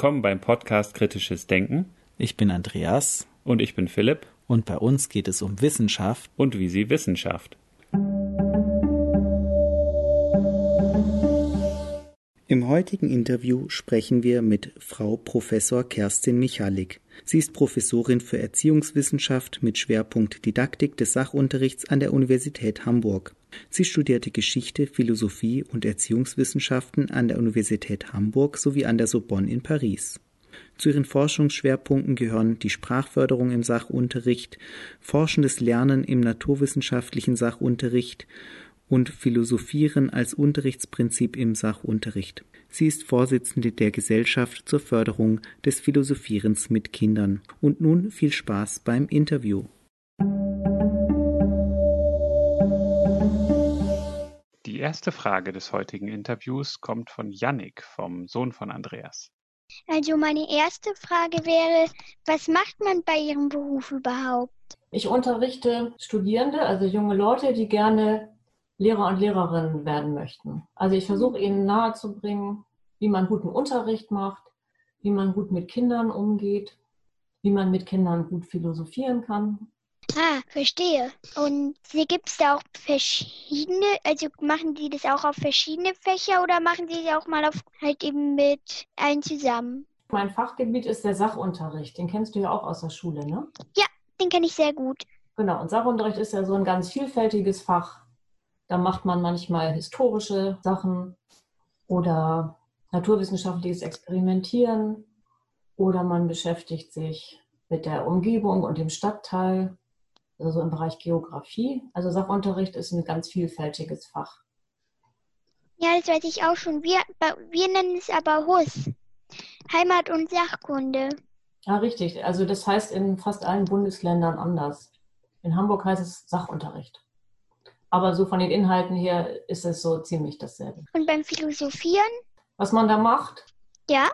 Willkommen beim Podcast Kritisches Denken. Ich bin Andreas. Und ich bin Philipp. Und bei uns geht es um Wissenschaft. Und wie sie Wissenschaft. Im heutigen Interview sprechen wir mit Frau Professor Kerstin Michalik. Sie ist Professorin für Erziehungswissenschaft mit Schwerpunkt Didaktik des Sachunterrichts an der Universität Hamburg. Sie studierte Geschichte, Philosophie und Erziehungswissenschaften an der Universität Hamburg sowie an der Sorbonne in Paris. Zu ihren Forschungsschwerpunkten gehören die Sprachförderung im Sachunterricht, forschendes Lernen im naturwissenschaftlichen Sachunterricht und Philosophieren als Unterrichtsprinzip im Sachunterricht. Sie ist Vorsitzende der Gesellschaft zur Förderung des Philosophierens mit Kindern. Und nun viel Spaß beim Interview. Die erste Frage des heutigen Interviews kommt von Yannick, vom Sohn von Andreas. Also meine erste Frage wäre, was macht man bei Ihrem Beruf überhaupt? Ich unterrichte Studierende, also junge Leute, die gerne Lehrer und Lehrerinnen werden möchten. Also ich versuche ihnen nahezubringen, wie man guten Unterricht macht, wie man gut mit Kindern umgeht, wie man mit Kindern gut philosophieren kann. Ah, verstehe. Und sie gibt es da auch verschiedene, also machen die das auch auf verschiedene Fächer oder machen sie es auch mal auf halt eben mit allen zusammen? Mein Fachgebiet ist der Sachunterricht. Den kennst du ja auch aus der Schule, ne? Ja, den kenne ich sehr gut. Genau, und Sachunterricht ist ja so ein ganz vielfältiges Fach. Da macht man manchmal historische Sachen oder naturwissenschaftliches Experimentieren oder man beschäftigt sich mit der Umgebung und dem Stadtteil, also im Bereich Geografie. Also Sachunterricht ist ein ganz vielfältiges Fach. Ja, das weiß ich auch schon. Wir, wir nennen es aber HUS, Heimat- und Sachkunde. Ja, richtig. Also das heißt in fast allen Bundesländern anders. In Hamburg heißt es Sachunterricht. Aber so von den Inhalten her ist es so ziemlich dasselbe. Und beim Philosophieren? Was man da macht? Ja.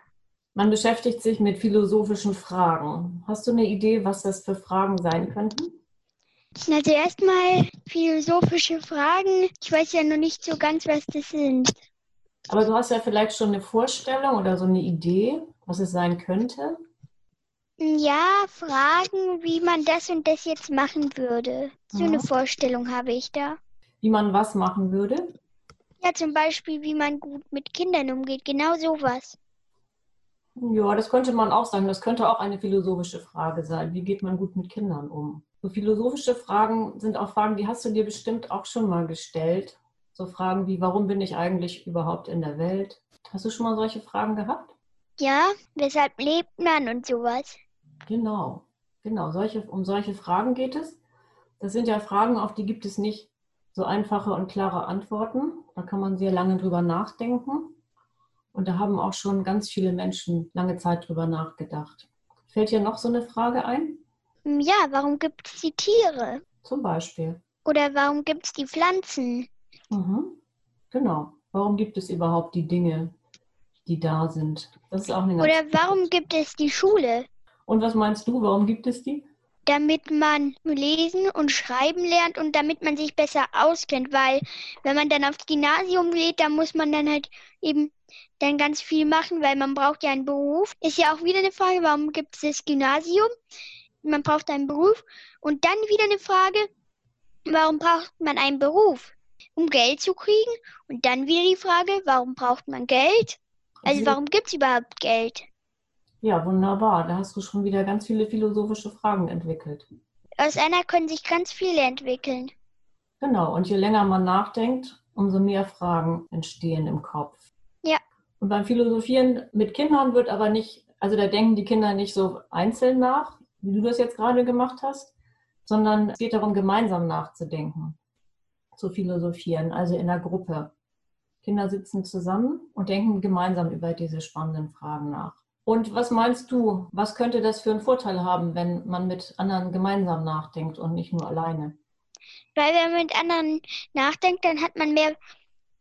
Man beschäftigt sich mit philosophischen Fragen. Hast du eine Idee, was das für Fragen sein könnten? Also erstmal philosophische Fragen. Ich weiß ja noch nicht so ganz, was das sind. Aber du hast ja vielleicht schon eine Vorstellung oder so eine Idee, was es sein könnte? Ja, Fragen, wie man das und das jetzt machen würde. So ja. eine Vorstellung habe ich da. Wie man was machen würde? Ja, zum Beispiel, wie man gut mit Kindern umgeht. Genau sowas. Ja, das könnte man auch sagen. Das könnte auch eine philosophische Frage sein. Wie geht man gut mit Kindern um? So philosophische Fragen sind auch Fragen, die hast du dir bestimmt auch schon mal gestellt. So Fragen wie, warum bin ich eigentlich überhaupt in der Welt? Hast du schon mal solche Fragen gehabt? Ja, weshalb lebt man und sowas? Genau, genau. Solche, um solche Fragen geht es. Das sind ja Fragen, auf die gibt es nicht so einfache und klare Antworten. Da kann man sehr lange drüber nachdenken. Und da haben auch schon ganz viele Menschen lange Zeit drüber nachgedacht. Fällt dir noch so eine Frage ein? Ja, warum gibt es die Tiere? Zum Beispiel. Oder warum gibt es die Pflanzen? Mhm. Genau. Warum gibt es überhaupt die Dinge, die da sind? Das ist auch eine Oder warum gibt es die Schule? Und was meinst du, warum gibt es die? Damit man lesen und schreiben lernt und damit man sich besser auskennt, weil wenn man dann aufs Gymnasium geht, dann muss man dann halt eben dann ganz viel machen, weil man braucht ja einen Beruf. Ist ja auch wieder eine Frage, warum gibt es das Gymnasium? Man braucht einen Beruf. Und dann wieder eine Frage, warum braucht man einen Beruf? Um Geld zu kriegen. Und dann wieder die Frage, warum braucht man Geld? Also warum gibt es überhaupt Geld? Ja, wunderbar. Da hast du schon wieder ganz viele philosophische Fragen entwickelt. Aus einer können sich ganz viele entwickeln. Genau, und je länger man nachdenkt, umso mehr Fragen entstehen im Kopf. Ja. Und beim Philosophieren mit Kindern wird aber nicht, also da denken die Kinder nicht so einzeln nach, wie du das jetzt gerade gemacht hast, sondern es geht darum, gemeinsam nachzudenken, zu philosophieren, also in der Gruppe. Kinder sitzen zusammen und denken gemeinsam über diese spannenden Fragen nach. Und was meinst du, was könnte das für einen Vorteil haben, wenn man mit anderen gemeinsam nachdenkt und nicht nur alleine? Weil wenn man mit anderen nachdenkt, dann hat man mehr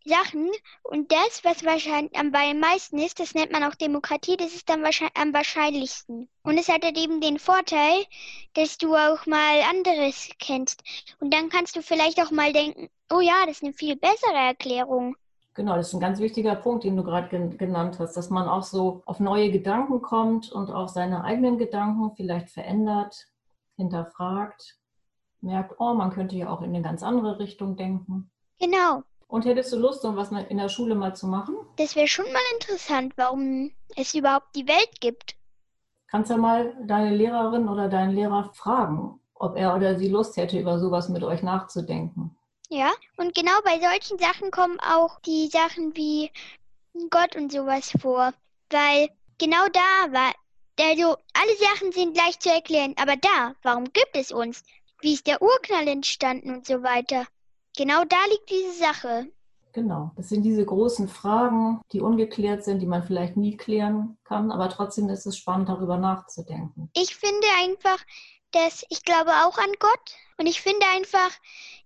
Sachen und das, was wahrscheinlich am meisten ist, das nennt man auch Demokratie, das ist dann wahrscheinlich am wahrscheinlichsten. Und es hat halt eben den Vorteil, dass du auch mal anderes kennst. Und dann kannst du vielleicht auch mal denken, oh ja, das ist eine viel bessere Erklärung. Genau, das ist ein ganz wichtiger Punkt, den du gerade gen genannt hast, dass man auch so auf neue Gedanken kommt und auch seine eigenen Gedanken vielleicht verändert, hinterfragt, merkt, oh, man könnte ja auch in eine ganz andere Richtung denken. Genau. Und hättest du Lust, um was in der Schule mal zu machen? Das wäre schon mal interessant, warum es überhaupt die Welt gibt. Kannst ja mal deine Lehrerin oder deinen Lehrer fragen, ob er oder sie Lust hätte, über sowas mit euch nachzudenken. Ja, und genau bei solchen Sachen kommen auch die Sachen wie Gott und sowas vor. Weil genau da war, also alle Sachen sind gleich zu erklären, aber da, warum gibt es uns? Wie ist der Urknall entstanden und so weiter? Genau da liegt diese Sache. Genau, das sind diese großen Fragen, die ungeklärt sind, die man vielleicht nie klären kann, aber trotzdem ist es spannend, darüber nachzudenken. Ich finde einfach, dass ich glaube auch an Gott und ich finde einfach,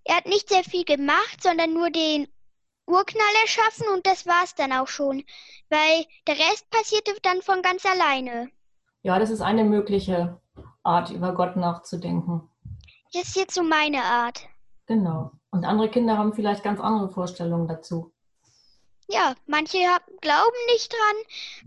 er hat nicht sehr viel gemacht, sondern nur den Urknall erschaffen und das war es dann auch schon, weil der Rest passierte dann von ganz alleine. Ja, das ist eine mögliche Art, über Gott nachzudenken. Das ist jetzt so meine Art. Genau. Und andere Kinder haben vielleicht ganz andere Vorstellungen dazu. Ja, manche glauben nicht dran,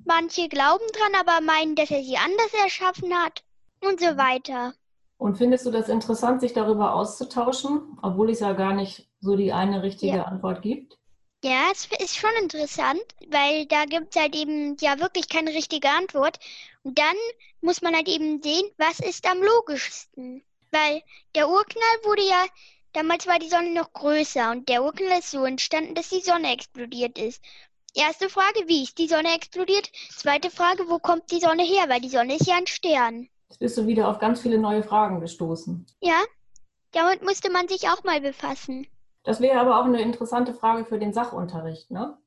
manche glauben dran, aber meinen, dass er sie anders erschaffen hat und so weiter. Und findest du das interessant, sich darüber auszutauschen, obwohl es ja gar nicht so die eine richtige ja. Antwort gibt? Ja, es ist schon interessant, weil da gibt es halt eben ja wirklich keine richtige Antwort. Und dann muss man halt eben sehen, was ist am logischsten. Weil der Urknall wurde ja Damals war die Sonne noch größer und der Urknall ist so entstanden, dass die Sonne explodiert ist. Erste Frage, wie ist die Sonne explodiert? Zweite Frage, wo kommt die Sonne her? Weil die Sonne ist ja ein Stern. Jetzt bist du wieder auf ganz viele neue Fragen gestoßen. Ja, damit musste man sich auch mal befassen. Das wäre aber auch eine interessante Frage für den Sachunterricht, ne?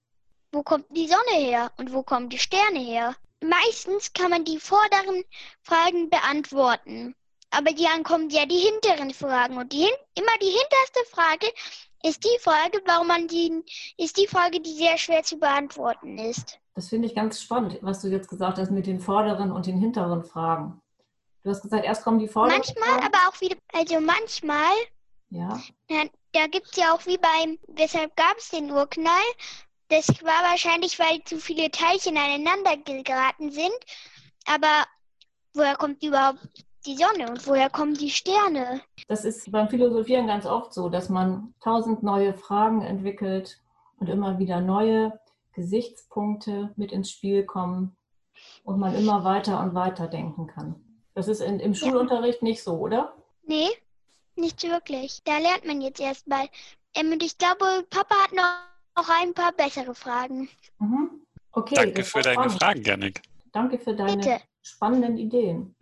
Wo kommt die Sonne her und wo kommen die Sterne her? Meistens kann man die vorderen Fragen beantworten. Aber dann kommen ja die hinteren Fragen. Und die, immer die hinterste Frage ist die Frage, warum man die, ist die Frage, die sehr schwer zu beantworten ist. Das finde ich ganz spannend, was du jetzt gesagt hast mit den vorderen und den hinteren Fragen. Du hast gesagt, erst kommen die vorderen. Manchmal, aber auch wieder, also manchmal. Ja. Na, da gibt es ja auch wie beim, weshalb gab es den Urknall? Das war wahrscheinlich, weil zu viele Teilchen aneinander geraten sind. Aber woher kommt überhaupt die Sonne und woher kommen die Sterne? Das ist beim Philosophieren ganz oft so, dass man tausend neue Fragen entwickelt und immer wieder neue Gesichtspunkte mit ins Spiel kommen und man immer weiter und weiter denken kann. Das ist in, im Schulunterricht ja. nicht so, oder? Nee, nicht wirklich. Da lernt man jetzt erst mal. Ähm, und ich glaube, Papa hat noch, noch ein paar bessere Fragen. Mhm. Okay. Danke für deine spannend. Fragen, Janik. Danke für deine Bitte. spannenden Ideen.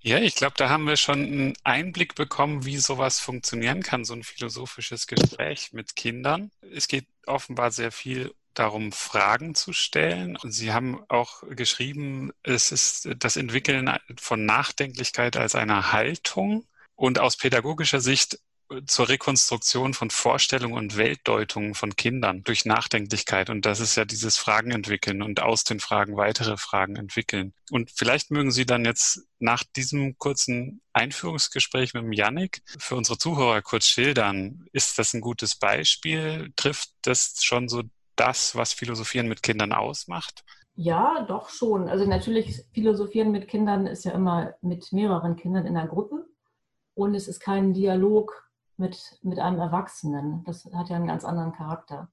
Ja, ich glaube, da haben wir schon einen Einblick bekommen, wie sowas funktionieren kann, so ein philosophisches Gespräch mit Kindern. Es geht offenbar sehr viel darum, Fragen zu stellen. Und Sie haben auch geschrieben, es ist das Entwickeln von Nachdenklichkeit als eine Haltung. Und aus pädagogischer Sicht zur Rekonstruktion von Vorstellungen und Weltdeutungen von Kindern durch Nachdenklichkeit. Und das ist ja dieses Fragen entwickeln und aus den Fragen weitere Fragen entwickeln. Und vielleicht mögen Sie dann jetzt nach diesem kurzen Einführungsgespräch mit dem Yannick für unsere Zuhörer kurz schildern. Ist das ein gutes Beispiel? Trifft das schon so das, was Philosophieren mit Kindern ausmacht? Ja, doch schon. Also natürlich, Philosophieren mit Kindern ist ja immer mit mehreren Kindern in einer Gruppe. Und es ist kein Dialog mit, mit einem Erwachsenen. Das hat ja einen ganz anderen Charakter.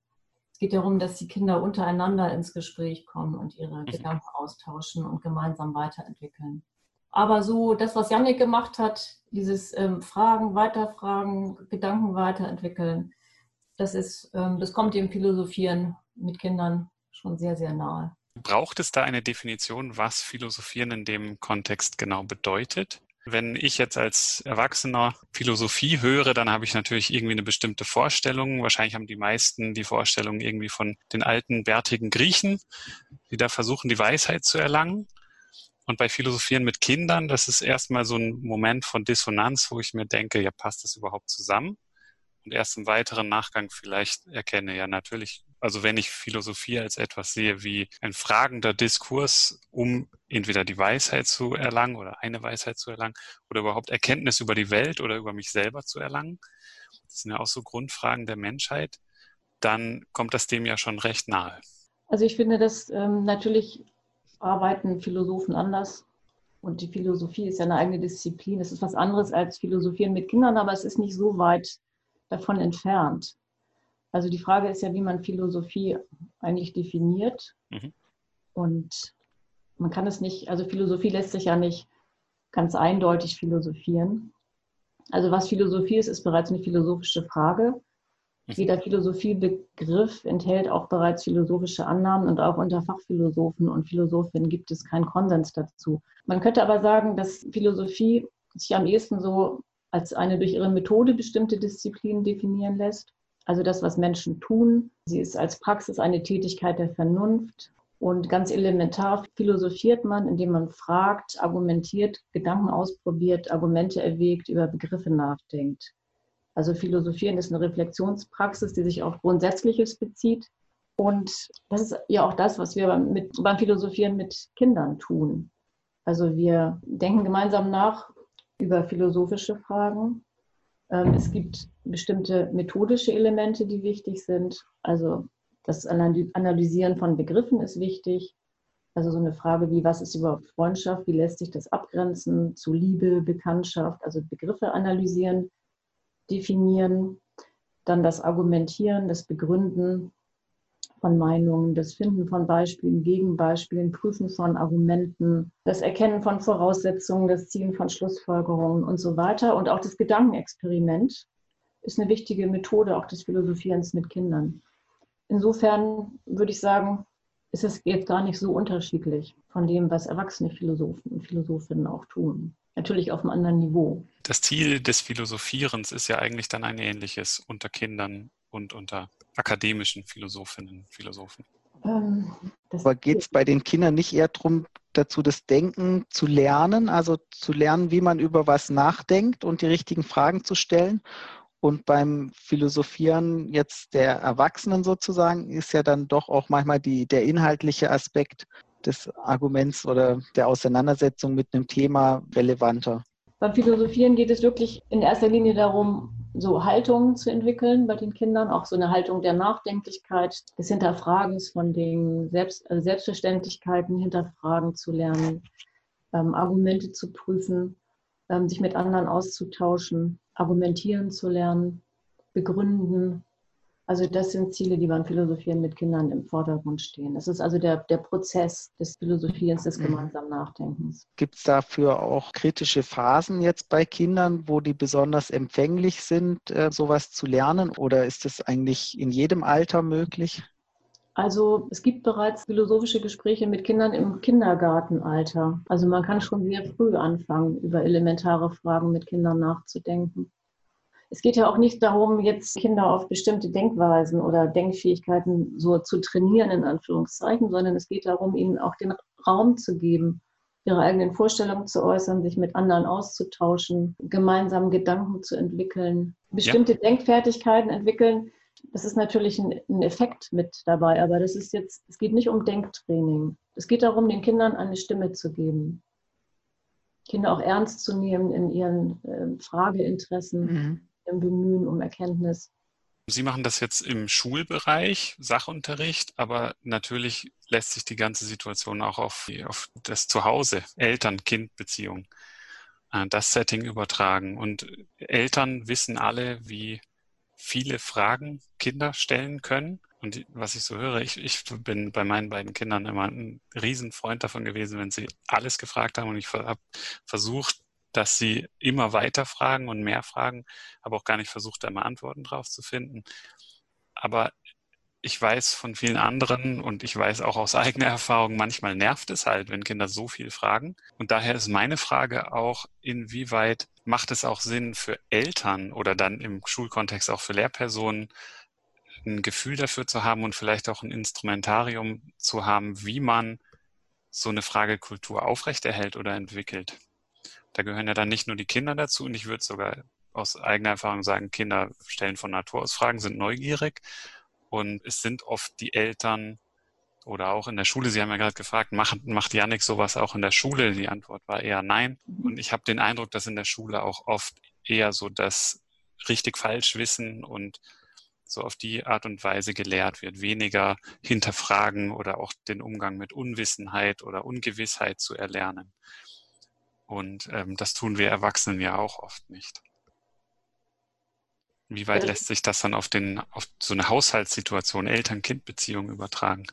Es geht darum, dass die Kinder untereinander ins Gespräch kommen und ihre mhm. Gedanken austauschen und gemeinsam weiterentwickeln. Aber so das, was Janik gemacht hat, dieses ähm, Fragen, Weiterfragen, Gedanken weiterentwickeln, das ist, ähm, das kommt dem Philosophieren mit Kindern schon sehr, sehr nahe. Braucht es da eine Definition, was Philosophieren in dem Kontext genau bedeutet? Wenn ich jetzt als Erwachsener Philosophie höre, dann habe ich natürlich irgendwie eine bestimmte Vorstellung. Wahrscheinlich haben die meisten die Vorstellung irgendwie von den alten, bärtigen Griechen, die da versuchen, die Weisheit zu erlangen. Und bei Philosophieren mit Kindern, das ist erstmal so ein Moment von Dissonanz, wo ich mir denke, ja, passt das überhaupt zusammen? Und erst im weiteren Nachgang vielleicht erkenne, ja, natürlich also wenn ich Philosophie als etwas sehe wie ein fragender Diskurs, um entweder die Weisheit zu erlangen oder eine Weisheit zu erlangen oder überhaupt Erkenntnis über die Welt oder über mich selber zu erlangen. Das sind ja auch so Grundfragen der Menschheit. dann kommt das dem ja schon recht nahe. Also ich finde, dass ähm, natürlich arbeiten Philosophen anders. Und die Philosophie ist ja eine eigene Disziplin. Es ist was anderes als Philosophieren mit Kindern, aber es ist nicht so weit davon entfernt. Also die Frage ist ja, wie man Philosophie eigentlich definiert. Mhm. Und man kann es nicht, also Philosophie lässt sich ja nicht ganz eindeutig philosophieren. Also was Philosophie ist, ist bereits eine philosophische Frage. Mhm. Jeder Philosophiebegriff enthält auch bereits philosophische Annahmen und auch unter Fachphilosophen und Philosophinnen gibt es keinen Konsens dazu. Man könnte aber sagen, dass Philosophie sich am ehesten so als eine durch ihre Methode bestimmte Disziplin definieren lässt. Also das, was Menschen tun. Sie ist als Praxis eine Tätigkeit der Vernunft. Und ganz elementar philosophiert man, indem man fragt, argumentiert, Gedanken ausprobiert, Argumente erwägt, über Begriffe nachdenkt. Also Philosophieren ist eine Reflexionspraxis, die sich auf Grundsätzliches bezieht. Und das ist ja auch das, was wir mit, beim Philosophieren mit Kindern tun. Also wir denken gemeinsam nach über philosophische Fragen. Ähm, es gibt bestimmte methodische Elemente, die wichtig sind. Also das Analysieren von Begriffen ist wichtig. Also so eine Frage wie, was ist überhaupt Freundschaft? Wie lässt sich das abgrenzen zu Liebe, Bekanntschaft? Also Begriffe analysieren, definieren. Dann das Argumentieren, das Begründen von Meinungen, das Finden von Beispielen, Gegenbeispielen, Prüfen von Argumenten, das Erkennen von Voraussetzungen, das Ziehen von Schlussfolgerungen und so weiter. Und auch das Gedankenexperiment ist eine wichtige Methode auch des Philosophierens mit Kindern. Insofern würde ich sagen, ist es jetzt gar nicht so unterschiedlich von dem, was erwachsene Philosophen und Philosophinnen auch tun. Natürlich auf einem anderen Niveau. Das Ziel des Philosophierens ist ja eigentlich dann ein ähnliches unter Kindern und unter akademischen Philosophinnen und Philosophen. Ähm, Aber geht es bei den Kindern nicht eher darum, dazu das Denken zu lernen, also zu lernen, wie man über was nachdenkt und die richtigen Fragen zu stellen? Und beim Philosophieren jetzt der Erwachsenen sozusagen ist ja dann doch auch manchmal die, der inhaltliche Aspekt des Arguments oder der Auseinandersetzung mit einem Thema relevanter. Beim Philosophieren geht es wirklich in erster Linie darum, so Haltungen zu entwickeln bei den Kindern, auch so eine Haltung der Nachdenklichkeit, des Hinterfragens von den Selbst, also Selbstverständlichkeiten, Hinterfragen zu lernen, ähm, Argumente zu prüfen, ähm, sich mit anderen auszutauschen, argumentieren zu lernen, begründen, also das sind Ziele, die beim Philosophieren mit Kindern im Vordergrund stehen. Das ist also der, der Prozess des Philosophierens, des mhm. gemeinsamen Nachdenkens. Gibt es dafür auch kritische Phasen jetzt bei Kindern, wo die besonders empfänglich sind, äh, sowas zu lernen? Oder ist das eigentlich in jedem Alter möglich? Also es gibt bereits philosophische Gespräche mit Kindern im Kindergartenalter. Also man kann schon sehr früh anfangen, über elementare Fragen mit Kindern nachzudenken es geht ja auch nicht darum, jetzt Kinder auf bestimmte Denkweisen oder Denkfähigkeiten so zu trainieren, in Anführungszeichen, sondern es geht darum, ihnen auch den Raum zu geben, ihre eigenen Vorstellungen zu äußern, sich mit anderen auszutauschen, gemeinsam Gedanken zu entwickeln, bestimmte ja. Denkfertigkeiten entwickeln. Das ist natürlich ein, Effekt mit dabei, aber das ist jetzt, es geht nicht um Denktraining. Es geht darum, den Kindern eine Stimme zu geben. Kinder auch ernst zu nehmen in ihren äh, Frageinteressen. Mhm im Bemühen um Erkenntnis. Sie machen das jetzt im Schulbereich, Sachunterricht, aber natürlich lässt sich die ganze Situation auch auf, auf das Zuhause, Eltern-Kind-Beziehung, äh, das Setting übertragen. Und Eltern wissen alle, wie viele Fragen Kinder stellen können. Und was ich so höre, ich, ich bin bei meinen beiden Kindern immer ein Riesenfreund davon gewesen, wenn sie alles gefragt haben und ich habe versucht, dass sie immer weiter fragen und mehr fragen, aber auch gar nicht versucht, da mal Antworten drauf zu finden. Aber ich weiß von vielen anderen und ich weiß auch aus eigener Erfahrung, manchmal nervt es halt, wenn Kinder so viel fragen. Und daher ist meine Frage auch, inwieweit macht es auch Sinn für Eltern oder dann im Schulkontext auch für Lehrpersonen, ein Gefühl dafür zu haben und vielleicht auch ein Instrumentarium zu haben, wie man so eine Fragekultur aufrechterhält oder entwickelt. Da gehören ja dann nicht nur die Kinder dazu und ich würde sogar aus eigener Erfahrung sagen, Kinder stellen von Natur aus Fragen, sind neugierig und es sind oft die Eltern oder auch in der Schule. Sie haben ja gerade gefragt, macht, macht Janik sowas auch in der Schule? Die Antwort war eher nein. Mhm. Und ich habe den Eindruck, dass in der Schule auch oft eher so das richtig falsch wissen und so auf die Art und Weise gelehrt wird, weniger hinterfragen oder auch den Umgang mit Unwissenheit oder Ungewissheit zu erlernen. Und ähm, das tun wir Erwachsenen ja auch oft nicht. Wie weit lässt sich das dann auf, den, auf so eine Haushaltssituation, Eltern-Kind-Beziehung übertragen?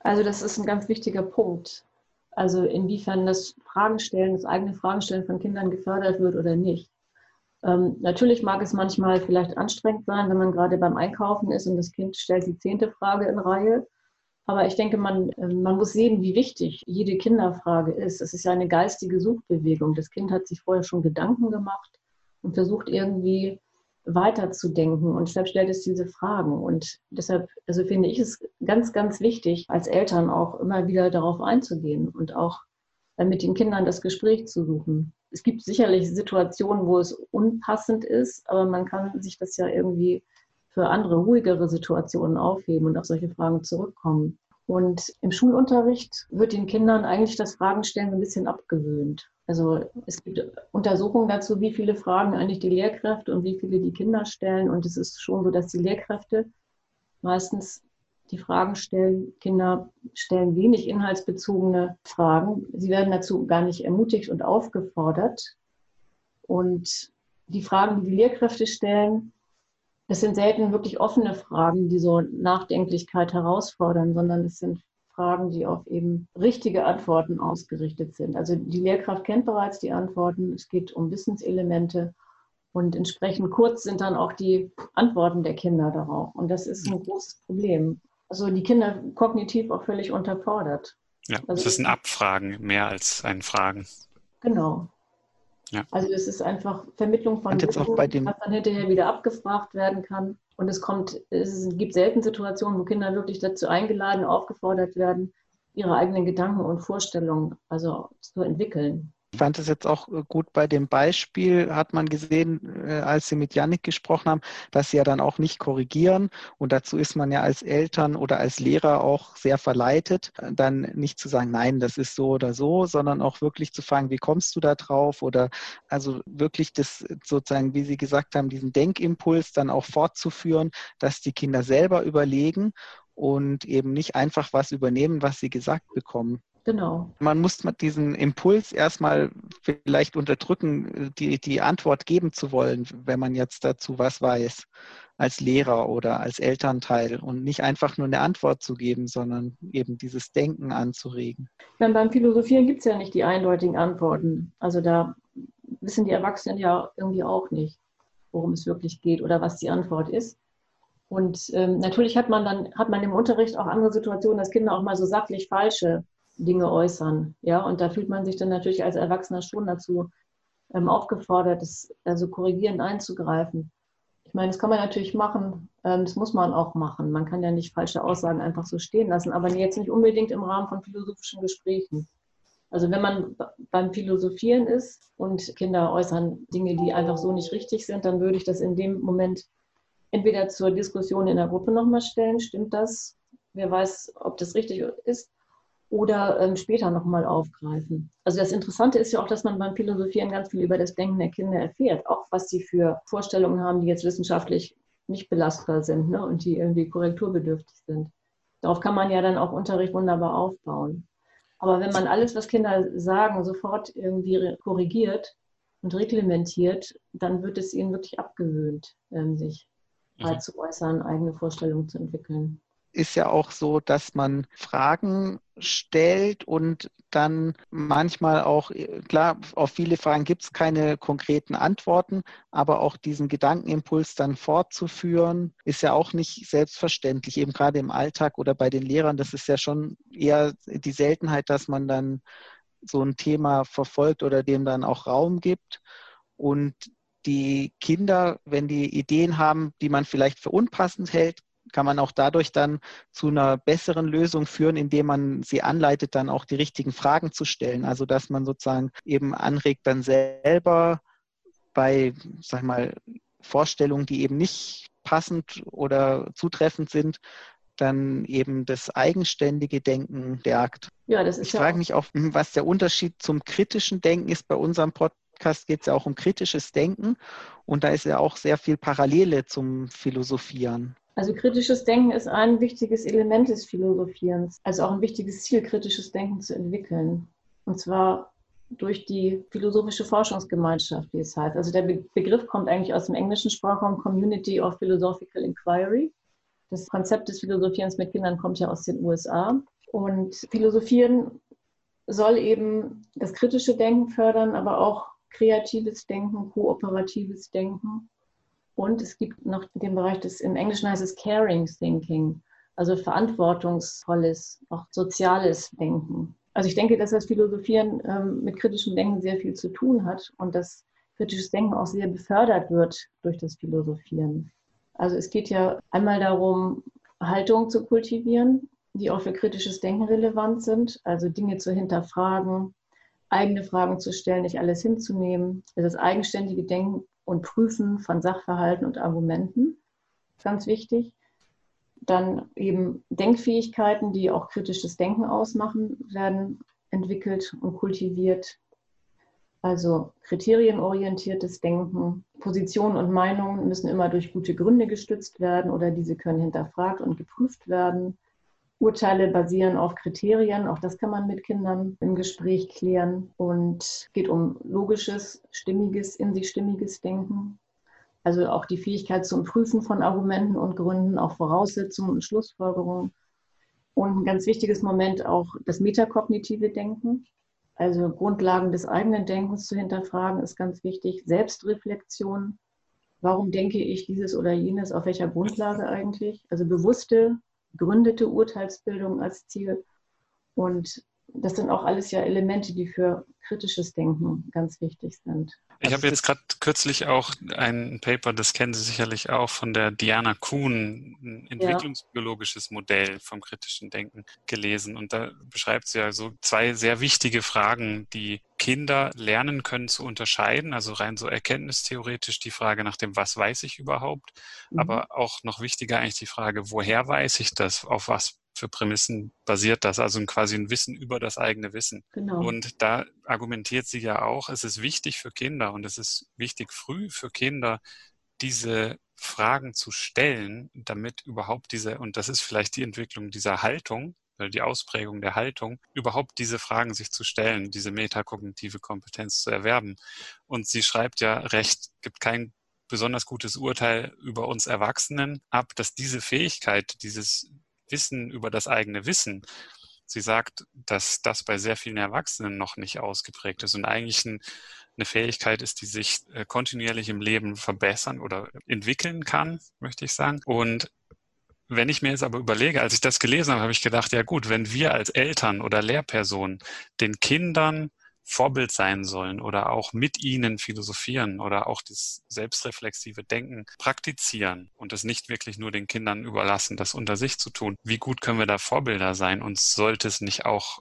Also das ist ein ganz wichtiger Punkt. Also inwiefern das Fragenstellen, das eigene Fragenstellen von Kindern gefördert wird oder nicht. Ähm, natürlich mag es manchmal vielleicht anstrengend sein, wenn man gerade beim Einkaufen ist und das Kind stellt die zehnte Frage in Reihe. Aber ich denke, man, ähm, man muss sehen, wie wichtig jede Kinderfrage ist. Es ist ja eine geistige Suchbewegung. Das Kind hat sich vorher schon Gedanken gemacht und versucht irgendwie weiterzudenken und deshalb stellt es diese Fragen. Und deshalb, also finde ich es ganz, ganz wichtig, als Eltern auch immer wieder darauf einzugehen und auch mit den Kindern das Gespräch zu suchen es gibt sicherlich Situationen, wo es unpassend ist, aber man kann sich das ja irgendwie für andere, ruhigere Situationen aufheben und auf solche Fragen zurückkommen. Und im Schulunterricht wird den Kindern eigentlich das Fragenstellen ein bisschen abgewöhnt. Also es gibt Untersuchungen dazu, wie viele Fragen eigentlich die Lehrkräfte und wie viele die Kinder stellen. Und es ist schon so, dass die Lehrkräfte meistens die Fragen stellen. Kinder stellen wenig inhaltsbezogene Fragen. Sie werden dazu gar nicht ermutigt und aufgefordert. Und die Fragen, die die Lehrkräfte stellen, das sind selten wirklich offene Fragen, die so Nachdenklichkeit herausfordern, sondern es sind Fragen, die auf eben richtige Antworten ausgerichtet sind. Also die Lehrkraft kennt bereits die Antworten. Es geht um Wissenselemente und entsprechend kurz sind dann auch die Antworten der Kinder darauf. Und das ist ein großes Problem also die Kinder kognitiv auch völlig unterfordert. Ja, also es ist ein Abfragen mehr als ein Fragen. Genau. Ja. Also es ist einfach Vermittlung von Wissen, was dann hinterher wieder abgefragt werden kann. Und es kommt, es gibt selten Situationen, wo Kinder wirklich dazu eingeladen, aufgefordert werden, ihre eigenen Gedanken und Vorstellungen also zu entwickeln. Ich fand es jetzt auch äh, gut bei dem Beispiel, hat man gesehen, äh, als Sie mit Yannick gesprochen haben, dass Sie ja dann auch nicht korrigieren. Und dazu ist man ja als Eltern oder als Lehrer auch sehr verleitet, äh, dann nicht zu sagen, nein, das ist so oder so, sondern auch wirklich zu fragen, wie kommst du da drauf? Oder also wirklich das sozusagen, wie Sie gesagt haben, diesen Denkimpuls dann auch fortzuführen, dass die Kinder selber überlegen und eben nicht einfach was übernehmen, was sie gesagt bekommen. Genau. Man muss diesen Impuls erstmal vielleicht unterdrücken, die, die Antwort geben zu wollen, wenn man jetzt dazu was weiß, als Lehrer oder als Elternteil und nicht einfach nur eine Antwort zu geben, sondern eben dieses Denken anzuregen. Dann beim Philosophieren gibt es ja nicht die eindeutigen Antworten. Also da wissen die Erwachsenen ja irgendwie auch nicht, worum es wirklich geht oder was die Antwort ist. Und ähm, natürlich hat man dann, hat man im Unterricht auch andere Situationen, dass Kinder auch mal so sachlich falsche Dinge äußern. Ja, und da fühlt man sich dann natürlich als Erwachsener schon dazu ähm, aufgefordert, das also korrigierend einzugreifen. Ich meine, das kann man natürlich machen, ähm, das muss man auch machen. Man kann ja nicht falsche Aussagen einfach so stehen lassen, aber jetzt nicht unbedingt im Rahmen von philosophischen Gesprächen. Also wenn man beim Philosophieren ist und Kinder äußern Dinge, die einfach so nicht richtig sind, dann würde ich das in dem Moment entweder zur Diskussion in der Gruppe nochmal stellen, stimmt das? Wer weiß, ob das richtig ist oder ähm, später nochmal aufgreifen. Also das Interessante ist ja auch, dass man beim Philosophieren ganz viel über das Denken der Kinder erfährt, auch was sie für Vorstellungen haben, die jetzt wissenschaftlich nicht belastbar sind ne, und die irgendwie korrekturbedürftig sind. Darauf kann man ja dann auch Unterricht wunderbar aufbauen. Aber wenn man alles, was Kinder sagen, sofort irgendwie korrigiert und reglementiert, dann wird es ihnen wirklich abgewöhnt, ähm, sich mhm. zu äußern, eigene Vorstellungen zu entwickeln ist ja auch so, dass man Fragen stellt und dann manchmal auch, klar, auf viele Fragen gibt es keine konkreten Antworten, aber auch diesen Gedankenimpuls dann fortzuführen, ist ja auch nicht selbstverständlich, eben gerade im Alltag oder bei den Lehrern. Das ist ja schon eher die Seltenheit, dass man dann so ein Thema verfolgt oder dem dann auch Raum gibt. Und die Kinder, wenn die Ideen haben, die man vielleicht für unpassend hält, kann man auch dadurch dann zu einer besseren Lösung führen, indem man sie anleitet, dann auch die richtigen Fragen zu stellen. Also dass man sozusagen eben anregt, dann selber bei, sag mal, Vorstellungen, die eben nicht passend oder zutreffend sind, dann eben das eigenständige Denken stärkt. Ja, das ist ich ja frage mich auch, hm, was der Unterschied zum kritischen Denken ist bei unserem Podcast geht es ja auch um kritisches Denken und da ist ja auch sehr viel Parallele zum Philosophieren. Also kritisches Denken ist ein wichtiges Element des Philosophierens, also auch ein wichtiges Ziel, kritisches Denken zu entwickeln. Und zwar durch die philosophische Forschungsgemeinschaft, wie es heißt. Also der Be Begriff kommt eigentlich aus dem englischen Sprachraum Community of Philosophical Inquiry. Das Konzept des Philosophierens mit Kindern kommt ja aus den USA. Und Philosophieren soll eben das kritische Denken fördern, aber auch kreatives Denken, kooperatives Denken und es gibt noch den Bereich des, im Englischen heißt es Caring Thinking, also verantwortungsvolles, auch soziales Denken. Also ich denke, dass das Philosophieren ähm, mit kritischem Denken sehr viel zu tun hat und dass kritisches Denken auch sehr befördert wird durch das Philosophieren. Also es geht ja einmal darum, Haltungen zu kultivieren, die auch für kritisches Denken relevant sind, also Dinge zu hinterfragen, eigene Fragen zu stellen, nicht alles hinzunehmen, das eigenständige Denken und Prüfen von Sachverhalten und Argumenten. Ganz wichtig. Dann eben Denkfähigkeiten, die auch kritisches Denken ausmachen, werden entwickelt und kultiviert. Also kriterienorientiertes Denken. Positionen und Meinungen müssen immer durch gute Gründe gestützt werden oder diese können hinterfragt und geprüft werden. Urteile basieren auf Kriterien, auch das kann man mit Kindern im Gespräch klären und geht um logisches, stimmiges, in sich stimmiges Denken. Also auch die Fähigkeit zum Prüfen von Argumenten und Gründen, auch Voraussetzungen und Schlussfolgerungen. Und ein ganz wichtiges Moment auch das metakognitive Denken. Also Grundlagen des eigenen Denkens zu hinterfragen ist ganz wichtig. Selbstreflexion. Warum denke ich dieses oder jenes? Auf welcher Grundlage eigentlich? Also bewusste begründete Urteilsbildung als Ziel. Und das sind auch alles ja Elemente, die für kritisches Denken ganz wichtig sind. Ich habe jetzt gerade kürzlich auch ein Paper, das kennen Sie sicherlich auch, von der Diana Kuhn, ein entwicklungsbiologisches Modell vom kritischen Denken gelesen. Und da beschreibt sie ja so zwei sehr wichtige Fragen, die Kinder lernen können zu unterscheiden. Also rein so erkenntnistheoretisch die Frage nach dem, was weiß ich überhaupt, mhm. aber auch noch wichtiger eigentlich die Frage, woher weiß ich das, auf was für Prämissen basiert das? Also quasi ein Wissen über das eigene Wissen. Genau. Und da argumentiert sie ja auch, es ist wichtig für Kinder und es ist wichtig früh für Kinder, diese Fragen zu stellen, damit überhaupt diese, und das ist vielleicht die Entwicklung dieser Haltung, die Ausprägung der Haltung, überhaupt diese Fragen sich zu stellen, diese metakognitive Kompetenz zu erwerben. Und sie schreibt ja recht, gibt kein besonders gutes Urteil über uns Erwachsenen ab, dass diese Fähigkeit, dieses Wissen über das eigene Wissen. Sie sagt, dass das bei sehr vielen Erwachsenen noch nicht ausgeprägt ist und eigentlich ein, eine Fähigkeit ist, die sich äh, kontinuierlich im Leben verbessern oder entwickeln kann, möchte ich sagen. Und wenn ich mir jetzt aber überlege, als ich das gelesen habe, habe ich gedacht, ja gut, wenn wir als Eltern oder Lehrpersonen den Kindern Vorbild sein sollen oder auch mit ihnen philosophieren oder auch das selbstreflexive Denken praktizieren und es nicht wirklich nur den Kindern überlassen, das unter sich zu tun. Wie gut können wir da Vorbilder sein und sollte es nicht auch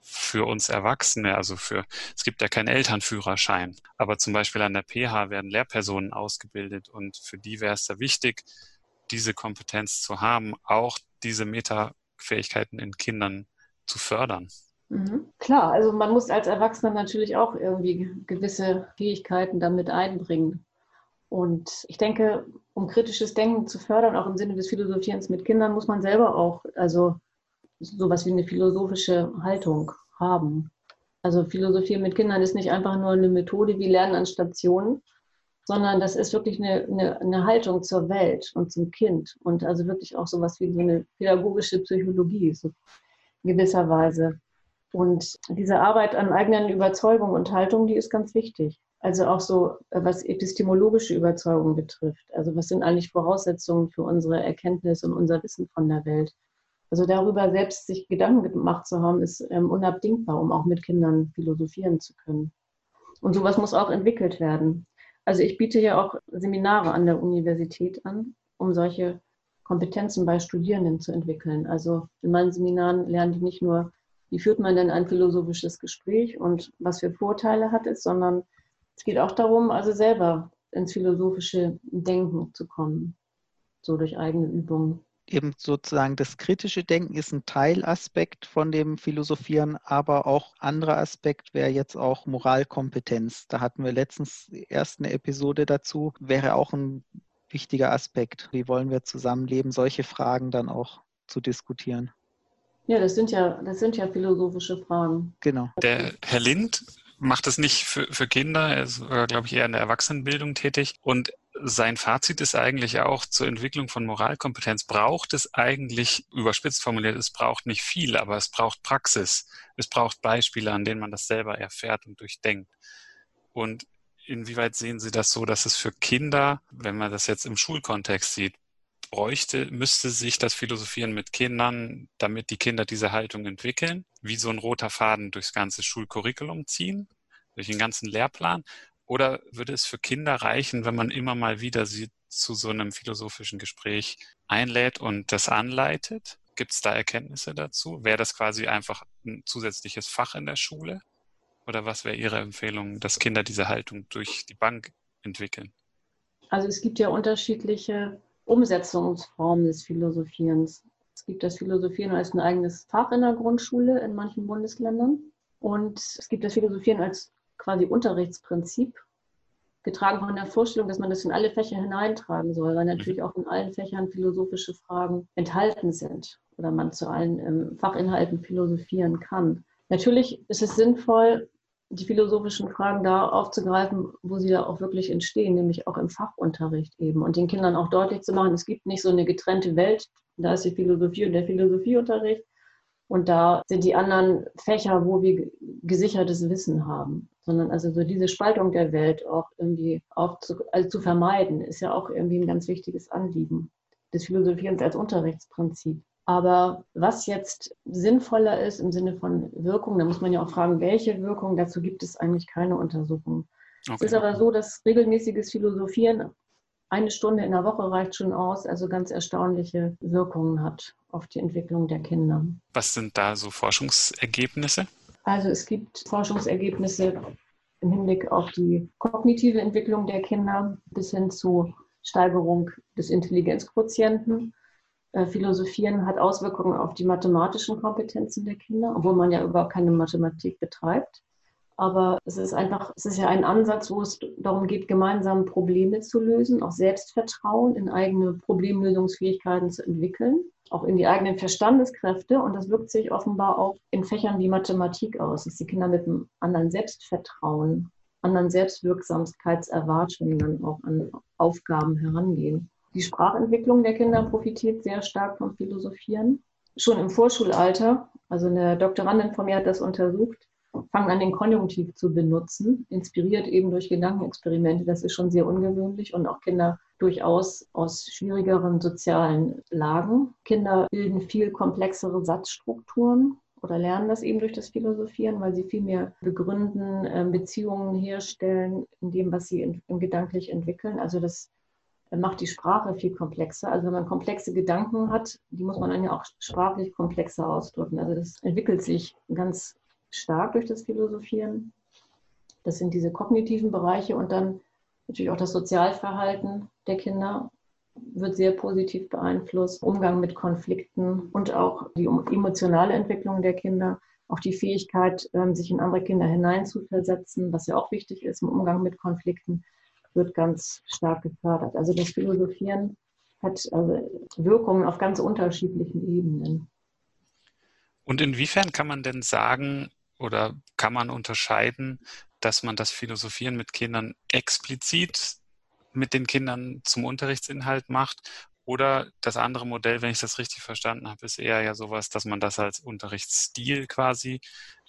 für uns Erwachsene, also für, es gibt ja keinen Elternführerschein, aber zum Beispiel an der PH werden Lehrpersonen ausgebildet und für die wäre es da wichtig, diese Kompetenz zu haben, auch diese Metafähigkeiten in Kindern zu fördern. Mhm. Klar, also man muss als Erwachsener natürlich auch irgendwie gewisse Fähigkeiten damit einbringen. Und ich denke, um kritisches Denken zu fördern, auch im Sinne des Philosophierens mit Kindern, muss man selber auch also sowas wie eine philosophische Haltung haben. Also Philosophieren mit Kindern ist nicht einfach nur eine Methode wie Lernen an Stationen, sondern das ist wirklich eine, eine, eine Haltung zur Welt und zum Kind und also wirklich auch sowas wie so eine pädagogische Psychologie, so in gewisser Weise. Und diese Arbeit an eigenen Überzeugungen und Haltungen, die ist ganz wichtig. Also auch so, äh, was epistemologische Überzeugungen betrifft. Also was sind eigentlich Voraussetzungen für unsere Erkenntnis und unser Wissen von der Welt? Also darüber selbst sich Gedanken gemacht zu haben, ist ähm, unabdingbar, um auch mit Kindern philosophieren zu können. Und sowas muss auch entwickelt werden. Also ich biete ja auch Seminare an der Universität an, um solche Kompetenzen bei Studierenden zu entwickeln. Also in meinen Seminaren lernen die nicht nur wie führt man denn ein philosophisches Gespräch und was für Vorteile hat es, sondern es geht auch darum, also selber ins philosophische Denken zu kommen, so durch eigene Übungen. eben sozusagen das kritische Denken ist ein Teilaspekt von dem Philosophieren, aber auch anderer Aspekt wäre jetzt auch Moralkompetenz. Da hatten wir letztens erst eine Episode dazu, wäre auch ein wichtiger Aspekt. Wie wollen wir zusammenleben? Solche Fragen dann auch zu diskutieren. Ja, das sind ja, das sind ja philosophische Fragen. Genau. Der Herr Lind macht es nicht für, für Kinder, er ist, glaube ich, eher in der Erwachsenenbildung tätig. Und sein Fazit ist eigentlich auch zur Entwicklung von Moralkompetenz braucht es eigentlich, überspitzt formuliert, es braucht nicht viel, aber es braucht Praxis. Es braucht Beispiele, an denen man das selber erfährt und durchdenkt. Und inwieweit sehen Sie das so, dass es für Kinder, wenn man das jetzt im Schulkontext sieht, bräuchte, müsste sich das Philosophieren mit Kindern, damit die Kinder diese Haltung entwickeln, wie so ein roter Faden durchs ganze Schulcurriculum ziehen, durch den ganzen Lehrplan? Oder würde es für Kinder reichen, wenn man immer mal wieder sie zu so einem philosophischen Gespräch einlädt und das anleitet? Gibt es da Erkenntnisse dazu? Wäre das quasi einfach ein zusätzliches Fach in der Schule? Oder was wäre Ihre Empfehlung, dass Kinder diese Haltung durch die Bank entwickeln? Also es gibt ja unterschiedliche Umsetzungsformen des Philosophierens. Es gibt das Philosophieren als ein eigenes Fach in der Grundschule in manchen Bundesländern. Und es gibt das Philosophieren als quasi Unterrichtsprinzip, getragen von der Vorstellung, dass man das in alle Fächer hineintragen soll, weil natürlich auch in allen Fächern philosophische Fragen enthalten sind oder man zu allen ähm, Fachinhalten philosophieren kann. Natürlich ist es sinnvoll, die philosophischen Fragen da aufzugreifen, wo sie da auch wirklich entstehen, nämlich auch im Fachunterricht eben und den Kindern auch deutlich zu machen, es gibt nicht so eine getrennte Welt, da ist die Philosophie und der Philosophieunterricht und da sind die anderen Fächer, wo wir gesichertes Wissen haben. Sondern also so diese Spaltung der Welt auch irgendwie auch zu, also zu vermeiden, ist ja auch irgendwie ein ganz wichtiges Anliegen des Philosophierens als Unterrichtsprinzip. Aber was jetzt sinnvoller ist im Sinne von Wirkung, da muss man ja auch fragen, welche Wirkung, dazu gibt es eigentlich keine Untersuchung. Okay. Es ist aber so, dass regelmäßiges Philosophieren eine Stunde in der Woche reicht schon aus, also ganz erstaunliche Wirkungen hat auf die Entwicklung der Kinder. Was sind da so Forschungsergebnisse? Also es gibt Forschungsergebnisse im Hinblick auf die kognitive Entwicklung der Kinder bis hin zu Steigerung des Intelligenzquotienten. Äh, Philosophieren hat Auswirkungen auf die mathematischen Kompetenzen der Kinder, obwohl man ja überhaupt keine Mathematik betreibt. Aber es ist einfach, es ist ja ein Ansatz, wo es darum geht, gemeinsam Probleme zu lösen, auch Selbstvertrauen in eigene Problemlösungsfähigkeiten zu entwickeln, auch in die eigenen Verstandeskräfte. Und das wirkt sich offenbar auch in Fächern wie Mathematik aus, dass die Kinder mit einem anderen Selbstvertrauen, anderen Selbstwirksamkeitserwartungen dann auch an Aufgaben herangehen. Die Sprachentwicklung der Kinder profitiert sehr stark vom Philosophieren. Schon im Vorschulalter, also eine Doktorandin von mir hat das untersucht, fangen an, den Konjunktiv zu benutzen, inspiriert eben durch Gedankenexperimente. Das ist schon sehr ungewöhnlich und auch Kinder durchaus aus schwierigeren sozialen Lagen. Kinder bilden viel komplexere Satzstrukturen oder lernen das eben durch das Philosophieren, weil sie viel mehr begründen, ähm, Beziehungen herstellen in dem, was sie gedanklich entwickeln. Also das macht die Sprache viel komplexer. Also wenn man komplexe Gedanken hat, die muss man dann ja auch sprachlich komplexer ausdrücken. Also das entwickelt sich ganz stark durch das Philosophieren. Das sind diese kognitiven Bereiche und dann natürlich auch das Sozialverhalten der Kinder wird sehr positiv beeinflusst. Umgang mit Konflikten und auch die emotionale Entwicklung der Kinder, auch die Fähigkeit, ähm, sich in andere Kinder hineinzuversetzen, was ja auch wichtig ist im Umgang mit Konflikten, wird ganz stark gefördert. Also das Philosophieren hat also Wirkungen auf ganz unterschiedlichen Ebenen. Und inwiefern kann man denn sagen, oder kann man unterscheiden, dass man das Philosophieren mit Kindern explizit mit den Kindern zum Unterrichtsinhalt macht oder das andere Modell, wenn ich das richtig verstanden habe, ist eher ja sowas, dass man das als Unterrichtsstil quasi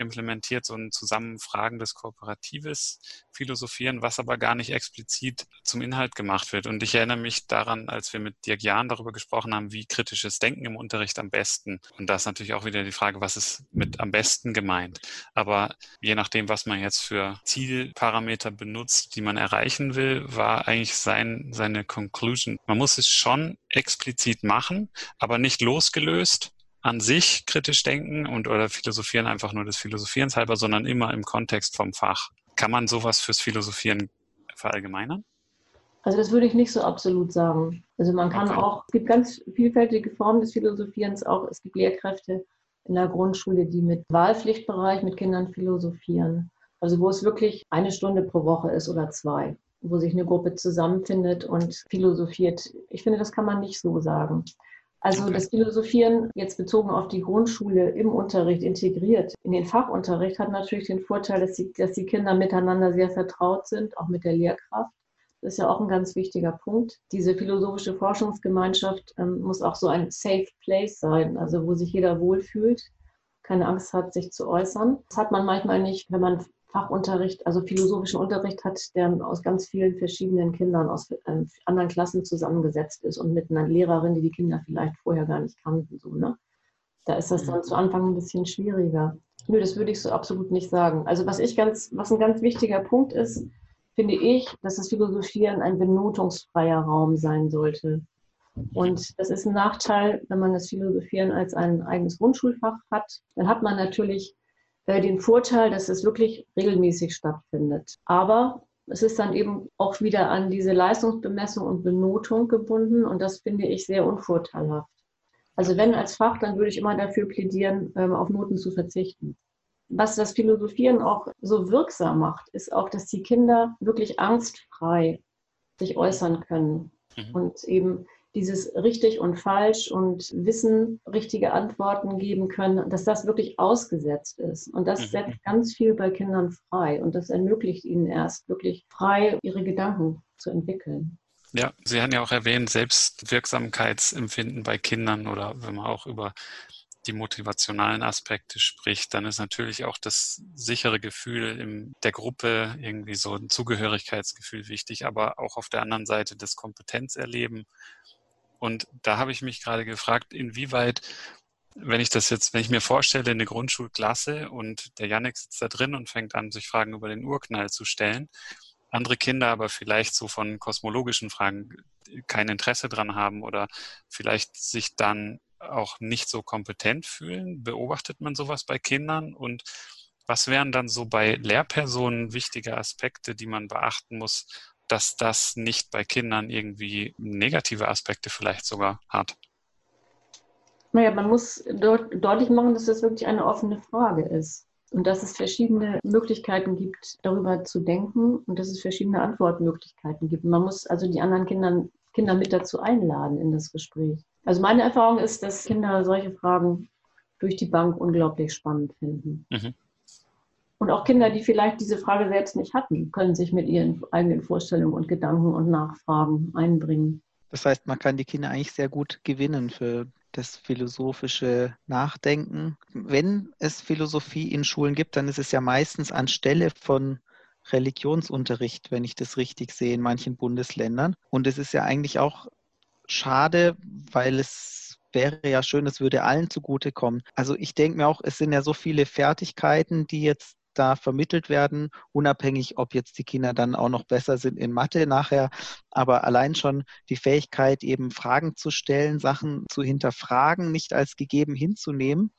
implementiert, so ein zusammenfragendes, kooperatives Philosophieren, was aber gar nicht explizit zum Inhalt gemacht wird. Und ich erinnere mich daran, als wir mit Dirk Jahn darüber gesprochen haben, wie kritisches Denken im Unterricht am besten. Und da ist natürlich auch wieder die Frage, was ist mit am besten gemeint. Aber je nachdem, was man jetzt für Zielparameter benutzt, die man erreichen will, war eigentlich sein, seine Conclusion. Man muss es schon explizit machen, aber nicht losgelöst an sich kritisch denken und oder philosophieren einfach nur des Philosophierens halber, sondern immer im Kontext vom Fach. Kann man sowas fürs Philosophieren verallgemeinern? Also das würde ich nicht so absolut sagen. Also man kann okay. auch, es gibt ganz vielfältige Formen des Philosophierens auch. Es gibt Lehrkräfte in der Grundschule, die mit Wahlpflichtbereich mit Kindern philosophieren. Also wo es wirklich eine Stunde pro Woche ist oder zwei, wo sich eine Gruppe zusammenfindet und philosophiert. Ich finde, das kann man nicht so sagen. Also okay. das Philosophieren jetzt bezogen auf die Grundschule im Unterricht integriert in den Fachunterricht hat natürlich den Vorteil, dass die, dass die Kinder miteinander sehr vertraut sind, auch mit der Lehrkraft. Das ist ja auch ein ganz wichtiger Punkt. Diese philosophische Forschungsgemeinschaft ähm, muss auch so ein Safe Place sein, also wo sich jeder wohlfühlt, keine Angst hat, sich zu äußern. Das hat man manchmal nicht, wenn man Fachunterricht, also philosophischen Unterricht hat, der aus ganz vielen verschiedenen Kindern aus äh, anderen Klassen zusammengesetzt ist und mit einer Lehrerin, die die Kinder vielleicht vorher gar nicht kannten. So, ne? Da ist das dann mhm. zu Anfang ein bisschen schwieriger. Nö, das würde ich so absolut nicht sagen. Also was ich ganz, was ein ganz wichtiger Punkt ist, finde ich, dass das Philosophieren ein benotungsfreier Raum sein sollte. Und das ist ein Nachteil, wenn man das Philosophieren als ein eigenes Grundschulfach hat. Dann hat man natürlich den Vorteil, dass es wirklich regelmäßig stattfindet. Aber es ist dann eben auch wieder an diese Leistungsbemessung und Benotung gebunden und das finde ich sehr unvorteilhaft. Also wenn als Fach, dann würde ich immer dafür plädieren, ähm, auf Noten zu verzichten was das Philosophieren auch so wirksam macht, ist auch, dass die Kinder wirklich angstfrei sich äußern können mhm. und eben dieses richtig und falsch und Wissen richtige Antworten geben können, dass das wirklich ausgesetzt ist. Und das mhm. setzt ganz viel bei Kindern frei und das ermöglicht ihnen erst wirklich frei ihre Gedanken zu entwickeln. Ja, Sie haben ja auch erwähnt, Selbstwirksamkeitsempfinden bei Kindern oder wenn man auch über die motivationalen Aspekte spricht, dann ist natürlich auch das sichere Gefühl in der Gruppe, irgendwie so ein Zugehörigkeitsgefühl wichtig, aber auch auf der anderen Seite das Kompetenzerleben. Und da habe ich mich gerade gefragt, inwieweit, wenn ich das jetzt, wenn ich mir vorstelle, eine Grundschulklasse und der Janik sitzt da drin und fängt an, sich Fragen über den Urknall zu stellen, andere Kinder aber vielleicht so von kosmologischen Fragen kein Interesse dran haben oder vielleicht sich dann auch nicht so kompetent fühlen? Beobachtet man sowas bei Kindern? Und was wären dann so bei Lehrpersonen wichtige Aspekte, die man beachten muss, dass das nicht bei Kindern irgendwie negative Aspekte vielleicht sogar hat? Naja, man muss dort deutlich machen, dass das wirklich eine offene Frage ist und dass es verschiedene Möglichkeiten gibt, darüber zu denken und dass es verschiedene Antwortmöglichkeiten gibt. Man muss also die anderen Kinder, Kinder mit dazu einladen in das Gespräch. Also meine Erfahrung ist, dass Kinder solche Fragen durch die Bank unglaublich spannend finden. Mhm. Und auch Kinder, die vielleicht diese Frage selbst nicht hatten, können sich mit ihren eigenen Vorstellungen und Gedanken und Nachfragen einbringen. Das heißt, man kann die Kinder eigentlich sehr gut gewinnen für das philosophische Nachdenken. Wenn es Philosophie in Schulen gibt, dann ist es ja meistens anstelle von Religionsunterricht, wenn ich das richtig sehe, in manchen Bundesländern. Und es ist ja eigentlich auch schade, weil es wäre ja schön, es würde allen zugutekommen. Also ich denke mir auch, es sind ja so viele Fertigkeiten, die jetzt da vermittelt werden, unabhängig, ob jetzt die Kinder dann auch noch besser sind in Mathe nachher, aber allein schon die Fähigkeit, eben Fragen zu stellen, Sachen zu hinterfragen, nicht als gegeben hinzunehmen,